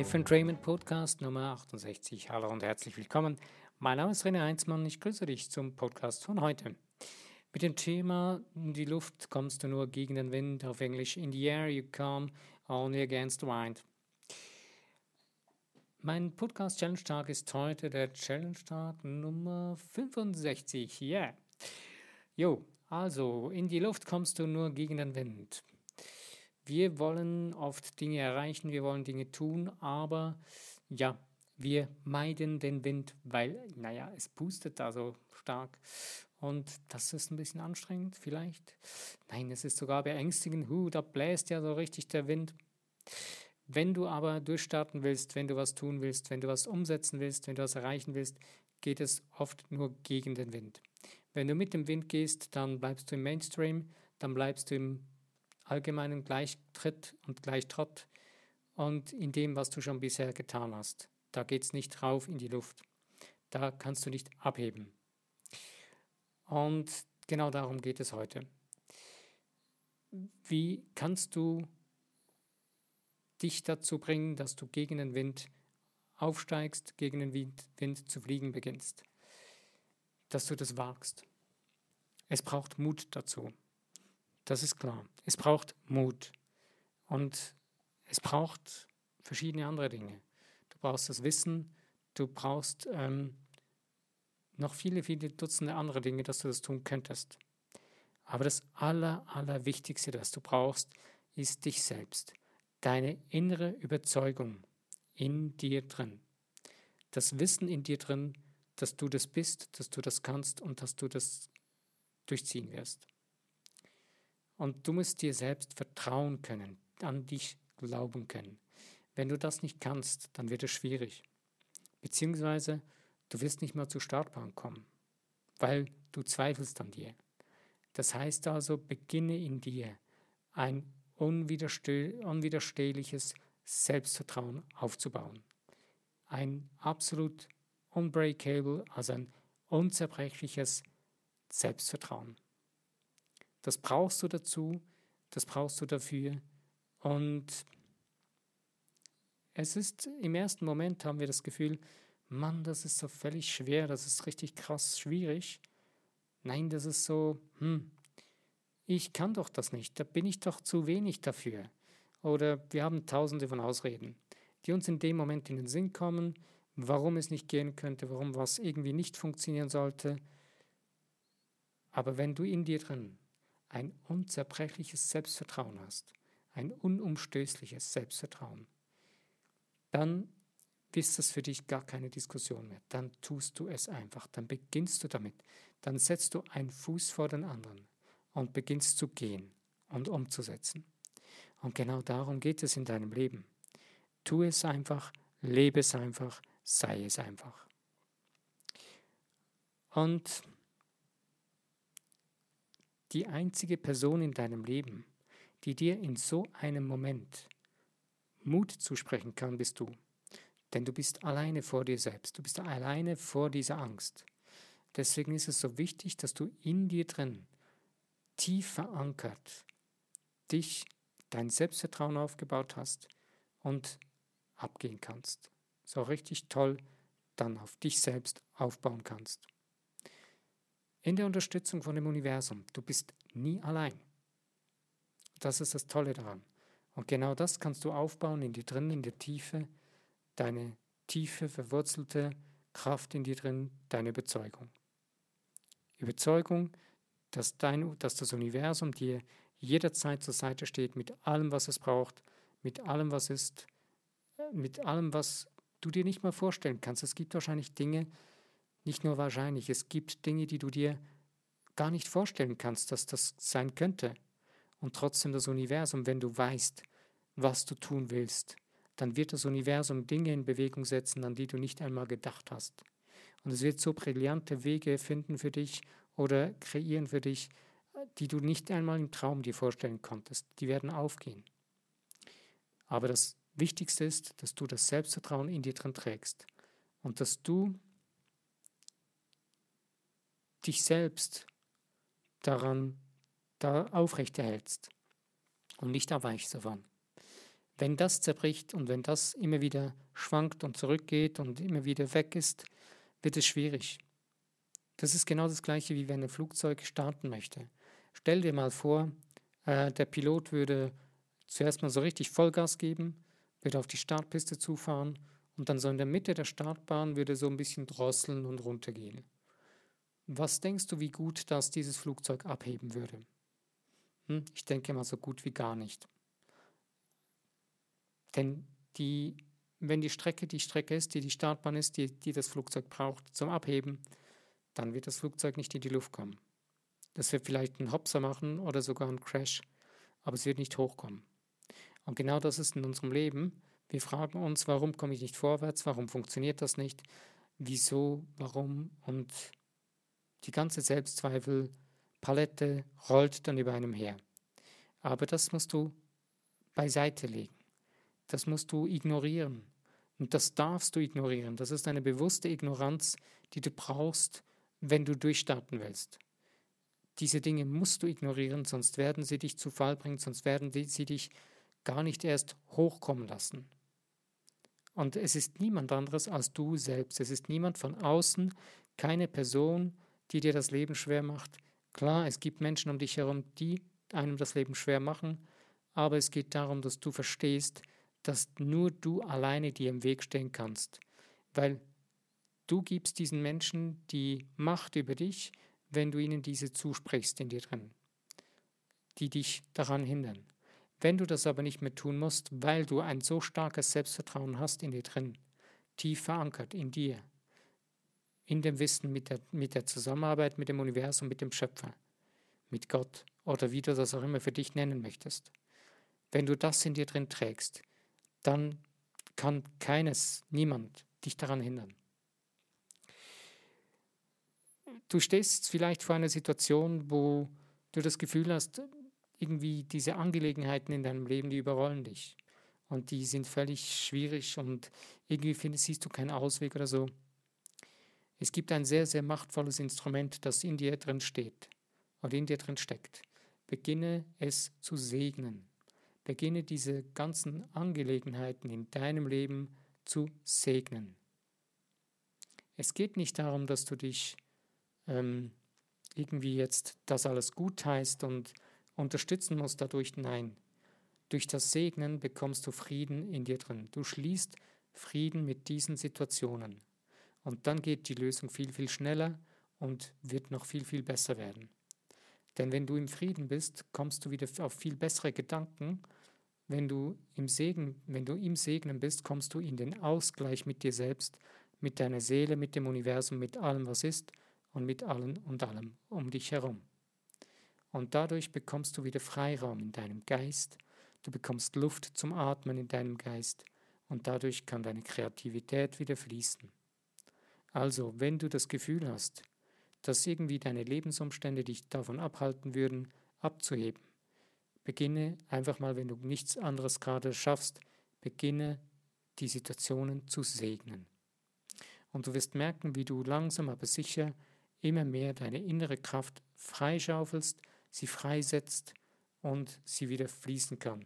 Life Entrainment Podcast Nummer 68. Hallo und herzlich willkommen. Mein Name ist René Heinzmann. Ich grüße dich zum Podcast von heute. Mit dem Thema In die Luft kommst du nur gegen den Wind, auf Englisch In the air you come only against the wind. Mein Podcast Challenge Tag ist heute der Challenge Tag Nummer 65. Yeah. Jo, also in die Luft kommst du nur gegen den Wind. Wir wollen oft Dinge erreichen, wir wollen Dinge tun, aber ja, wir meiden den Wind, weil, naja, es pustet da so stark. Und das ist ein bisschen anstrengend vielleicht. Nein, es ist sogar beängstigend. Huh, da bläst ja so richtig der Wind. Wenn du aber durchstarten willst, wenn du was tun willst, wenn du was umsetzen willst, wenn du was erreichen willst, geht es oft nur gegen den Wind. Wenn du mit dem Wind gehst, dann bleibst du im Mainstream, dann bleibst du im allgemeinen Gleichtritt und Gleichtrott und in dem, was du schon bisher getan hast. Da geht es nicht rauf in die Luft. Da kannst du nicht abheben. Und genau darum geht es heute. Wie kannst du dich dazu bringen, dass du gegen den Wind aufsteigst, gegen den Wind, Wind zu fliegen beginnst? Dass du das wagst. Es braucht Mut dazu. Das ist klar. Es braucht Mut. Und es braucht verschiedene andere Dinge. Du brauchst das Wissen, du brauchst ähm, noch viele, viele Dutzende andere Dinge, dass du das tun könntest. Aber das Aller, Allerwichtigste, das du brauchst, ist dich selbst. Deine innere Überzeugung in dir drin. Das Wissen in dir drin, dass du das bist, dass du das kannst und dass du das durchziehen wirst. Und du musst dir selbst vertrauen können, an dich glauben können. Wenn du das nicht kannst, dann wird es schwierig. Beziehungsweise Du wirst nicht mehr zur Startbahn kommen, weil du zweifelst an dir. Das heißt also, beginne in dir ein unwiderstehliches Selbstvertrauen aufzubauen. Ein absolut unbreakable, also ein unzerbrechliches Selbstvertrauen. Das brauchst du dazu, das brauchst du dafür. Und es ist im ersten Moment haben wir das Gefühl, Mann, das ist so völlig schwer, das ist richtig krass schwierig. Nein, das ist so, hm, ich kann doch das nicht, da bin ich doch zu wenig dafür. Oder wir haben tausende von Ausreden, die uns in dem Moment in den Sinn kommen, warum es nicht gehen könnte, warum was irgendwie nicht funktionieren sollte. Aber wenn du in dir drin ein unzerbrechliches Selbstvertrauen hast, ein unumstößliches Selbstvertrauen, dann ist das für dich gar keine Diskussion mehr. Dann tust du es einfach, dann beginnst du damit, dann setzt du einen Fuß vor den anderen und beginnst zu gehen und umzusetzen. Und genau darum geht es in deinem Leben. Tu es einfach, lebe es einfach, sei es einfach. Und die einzige Person in deinem Leben, die dir in so einem Moment Mut zusprechen kann, bist du. Denn du bist alleine vor dir selbst, du bist alleine vor dieser Angst. Deswegen ist es so wichtig, dass du in dir drin, tief verankert, dich, dein Selbstvertrauen aufgebaut hast und abgehen kannst. So richtig toll dann auf dich selbst aufbauen kannst. In der Unterstützung von dem Universum, du bist nie allein. Das ist das Tolle daran. Und genau das kannst du aufbauen in dir drin, in der Tiefe, deine tiefe, verwurzelte Kraft in dir drin, deine Überzeugung. Überzeugung, dass, dein, dass das Universum dir jederzeit zur Seite steht mit allem, was es braucht, mit allem, was ist, mit allem, was du dir nicht mal vorstellen kannst. Es gibt wahrscheinlich Dinge, nicht nur wahrscheinlich, es gibt Dinge, die du dir gar nicht vorstellen kannst, dass das sein könnte. Und trotzdem das Universum, wenn du weißt, was du tun willst, dann wird das Universum Dinge in Bewegung setzen, an die du nicht einmal gedacht hast. Und es wird so brillante Wege finden für dich oder kreieren für dich, die du nicht einmal im Traum dir vorstellen konntest. Die werden aufgehen. Aber das Wichtigste ist, dass du das Selbstvertrauen in dir drin trägst und dass du dich selbst daran da aufrechterhältst und nicht abweichst davon. Wenn das zerbricht und wenn das immer wieder schwankt und zurückgeht und immer wieder weg ist, wird es schwierig. Das ist genau das gleiche, wie wenn ein Flugzeug starten möchte. Stell dir mal vor, äh, der Pilot würde zuerst mal so richtig Vollgas geben, würde auf die Startpiste zufahren und dann so in der Mitte der Startbahn würde so ein bisschen drosseln und runtergehen. Was denkst du, wie gut das dieses Flugzeug abheben würde? Hm, ich denke mal so gut wie gar nicht. Denn die, wenn die Strecke die Strecke ist, die die Startbahn ist, die, die das Flugzeug braucht zum Abheben, dann wird das Flugzeug nicht in die Luft kommen. Das wird vielleicht einen Hopser machen oder sogar einen Crash, aber es wird nicht hochkommen. Und genau das ist in unserem Leben. Wir fragen uns, warum komme ich nicht vorwärts, warum funktioniert das nicht, wieso, warum und die ganze Selbstzweifel-Palette rollt dann über einem her. Aber das musst du beiseite legen. Das musst du ignorieren. Und das darfst du ignorieren. Das ist eine bewusste Ignoranz, die du brauchst, wenn du durchstarten willst. Diese Dinge musst du ignorieren, sonst werden sie dich zu Fall bringen, sonst werden sie dich gar nicht erst hochkommen lassen. Und es ist niemand anderes als du selbst. Es ist niemand von außen, keine Person, die dir das Leben schwer macht. Klar, es gibt Menschen um dich herum, die einem das Leben schwer machen, aber es geht darum, dass du verstehst, dass nur du alleine dir im Weg stehen kannst, weil du gibst diesen Menschen die Macht über dich, wenn du ihnen diese zusprichst in dir drin, die dich daran hindern. Wenn du das aber nicht mehr tun musst, weil du ein so starkes Selbstvertrauen hast in dir drin, tief verankert in dir, in dem Wissen mit der, mit der Zusammenarbeit mit dem Universum, mit dem Schöpfer, mit Gott oder wie du das auch immer für dich nennen möchtest. Wenn du das in dir drin trägst, dann kann keines, niemand dich daran hindern. Du stehst vielleicht vor einer Situation, wo du das Gefühl hast, irgendwie diese Angelegenheiten in deinem Leben, die überrollen dich. Und die sind völlig schwierig und irgendwie findest, siehst du keinen Ausweg oder so. Es gibt ein sehr, sehr machtvolles Instrument, das in dir drin steht oder in dir drin steckt. Beginne es zu segnen. Beginne diese ganzen Angelegenheiten in deinem Leben zu segnen. Es geht nicht darum, dass du dich ähm, irgendwie jetzt das alles gut heißt und unterstützen musst dadurch. Nein, durch das Segnen bekommst du Frieden in dir drin. Du schließt Frieden mit diesen Situationen. Und dann geht die Lösung viel, viel schneller und wird noch viel, viel besser werden. Denn wenn du im Frieden bist, kommst du wieder auf viel bessere Gedanken. Wenn du im Segen, wenn du im Segnen bist, kommst du in den Ausgleich mit dir selbst, mit deiner Seele, mit dem Universum, mit allem, was ist und mit allen und allem um dich herum. Und dadurch bekommst du wieder Freiraum in deinem Geist, du bekommst Luft zum Atmen in deinem Geist und dadurch kann deine Kreativität wieder fließen. Also, wenn du das Gefühl hast, dass irgendwie deine Lebensumstände dich davon abhalten würden, abzuheben, beginne einfach mal, wenn du nichts anderes gerade schaffst, beginne die Situationen zu segnen. Und du wirst merken, wie du langsam aber sicher immer mehr deine innere Kraft freischaufelst, sie freisetzt und sie wieder fließen kann.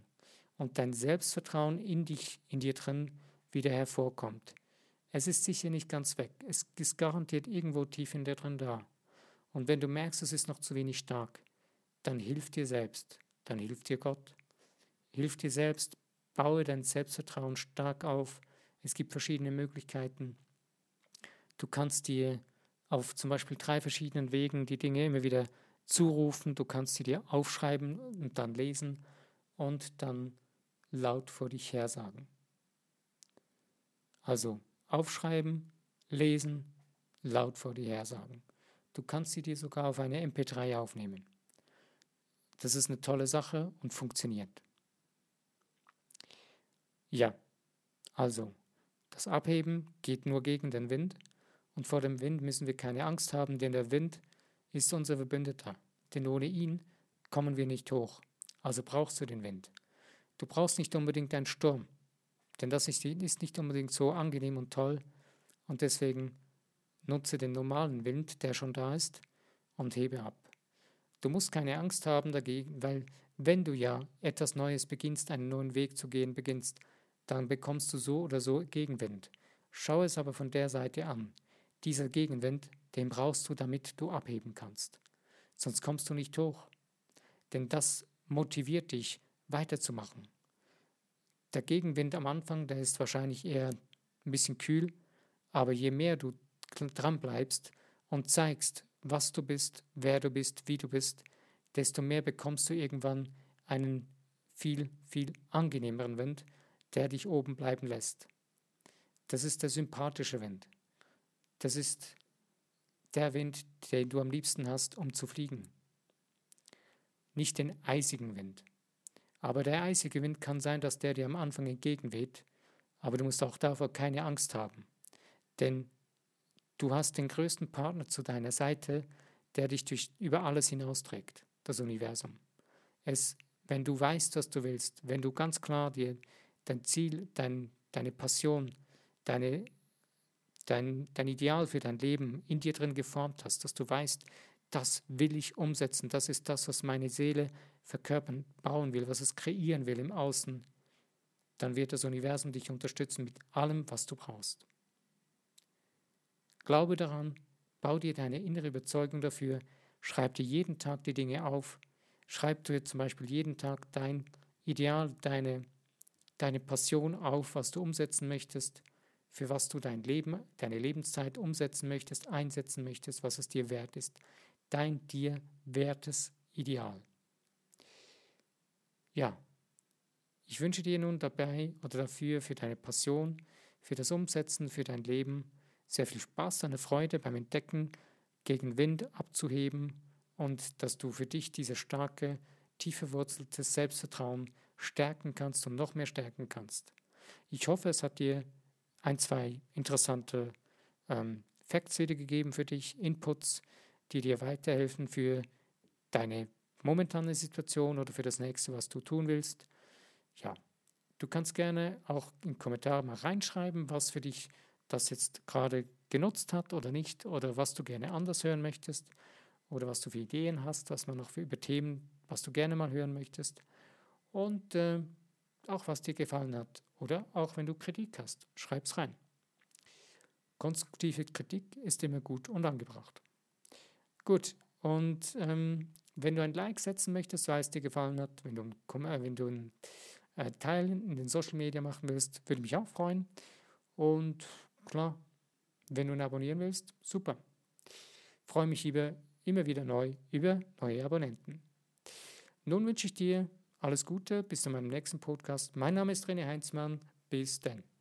Und dein Selbstvertrauen in dich, in dir drin, wieder hervorkommt. Es ist sicher nicht ganz weg. Es ist garantiert irgendwo tief in dir drin da. Und wenn du merkst, es ist noch zu wenig stark, dann hilf dir selbst. Dann hilft dir Gott. Hilf dir selbst. Baue dein Selbstvertrauen stark auf. Es gibt verschiedene Möglichkeiten. Du kannst dir auf zum Beispiel drei verschiedenen Wegen die Dinge immer wieder zurufen. Du kannst sie dir aufschreiben und dann lesen und dann laut vor dich her sagen. Also aufschreiben, lesen, laut vor dir her sagen. Du kannst sie dir sogar auf eine MP3 aufnehmen. Das ist eine tolle Sache und funktioniert. Ja, also, das Abheben geht nur gegen den Wind und vor dem Wind müssen wir keine Angst haben, denn der Wind ist unser Verbündeter. Denn ohne ihn kommen wir nicht hoch. Also brauchst du den Wind. Du brauchst nicht unbedingt einen Sturm. Denn das ist nicht unbedingt so angenehm und toll. Und deswegen nutze den normalen Wind, der schon da ist, und hebe ab. Du musst keine Angst haben dagegen, weil wenn du ja etwas Neues beginnst, einen neuen Weg zu gehen beginnst, dann bekommst du so oder so Gegenwind. Schau es aber von der Seite an. Dieser Gegenwind, den brauchst du, damit du abheben kannst. Sonst kommst du nicht hoch. Denn das motiviert dich, weiterzumachen. Der Gegenwind am Anfang, der ist wahrscheinlich eher ein bisschen kühl, aber je mehr du dran bleibst und zeigst, was du bist, wer du bist, wie du bist, desto mehr bekommst du irgendwann einen viel, viel angenehmeren Wind, der dich oben bleiben lässt. Das ist der sympathische Wind. Das ist der Wind, den du am liebsten hast, um zu fliegen. Nicht den eisigen Wind. Aber der eisige Wind kann sein, dass der dir am Anfang entgegenweht, aber du musst auch davor keine Angst haben. Denn du hast den größten Partner zu deiner Seite, der dich durch, über alles hinausträgt, das Universum. Es, wenn du weißt, was du willst, wenn du ganz klar dir dein Ziel, dein, deine Passion, deine, dein, dein Ideal für dein Leben in dir drin geformt hast, dass du weißt, das will ich umsetzen, das ist das, was meine Seele verkörpern, bauen will, was es kreieren will im Außen, dann wird das Universum dich unterstützen mit allem, was du brauchst. Glaube daran, bau dir deine innere Überzeugung dafür, schreib dir jeden Tag die Dinge auf, schreib dir zum Beispiel jeden Tag dein Ideal, deine, deine Passion auf, was du umsetzen möchtest, für was du dein Leben, deine Lebenszeit umsetzen möchtest, einsetzen möchtest, was es dir wert ist. Dein dir wertes Ideal. Ja, ich wünsche dir nun dabei oder dafür für deine Passion, für das Umsetzen, für dein Leben sehr viel Spaß, eine Freude beim Entdecken, gegen Wind abzuheben und dass du für dich dieses starke, tief verwurzelte Selbstvertrauen stärken kannst und noch mehr stärken kannst. Ich hoffe, es hat dir ein, zwei interessante ähm, Facts wiedergegeben für dich, Inputs, die dir weiterhelfen für deine momentane Situation oder für das nächste, was du tun willst. Ja, du kannst gerne auch in Kommentare mal reinschreiben, was für dich das jetzt gerade genutzt hat oder nicht oder was du gerne anders hören möchtest oder was du für Ideen hast, was man noch für über Themen, was du gerne mal hören möchtest und äh, auch was dir gefallen hat oder auch wenn du Kritik hast, schreib's rein. Konstruktive Kritik ist immer gut und angebracht. Gut, und ähm, wenn du ein Like setzen möchtest, weil es dir gefallen hat, wenn du, äh, einen äh, Teil in den Social Media machen willst, würde mich auch freuen. Und klar, wenn du ihn abonnieren willst, super. Freue mich über, immer wieder neu über neue Abonnenten. Nun wünsche ich dir alles Gute, bis zu meinem nächsten Podcast. Mein Name ist René Heinzmann. Bis dann.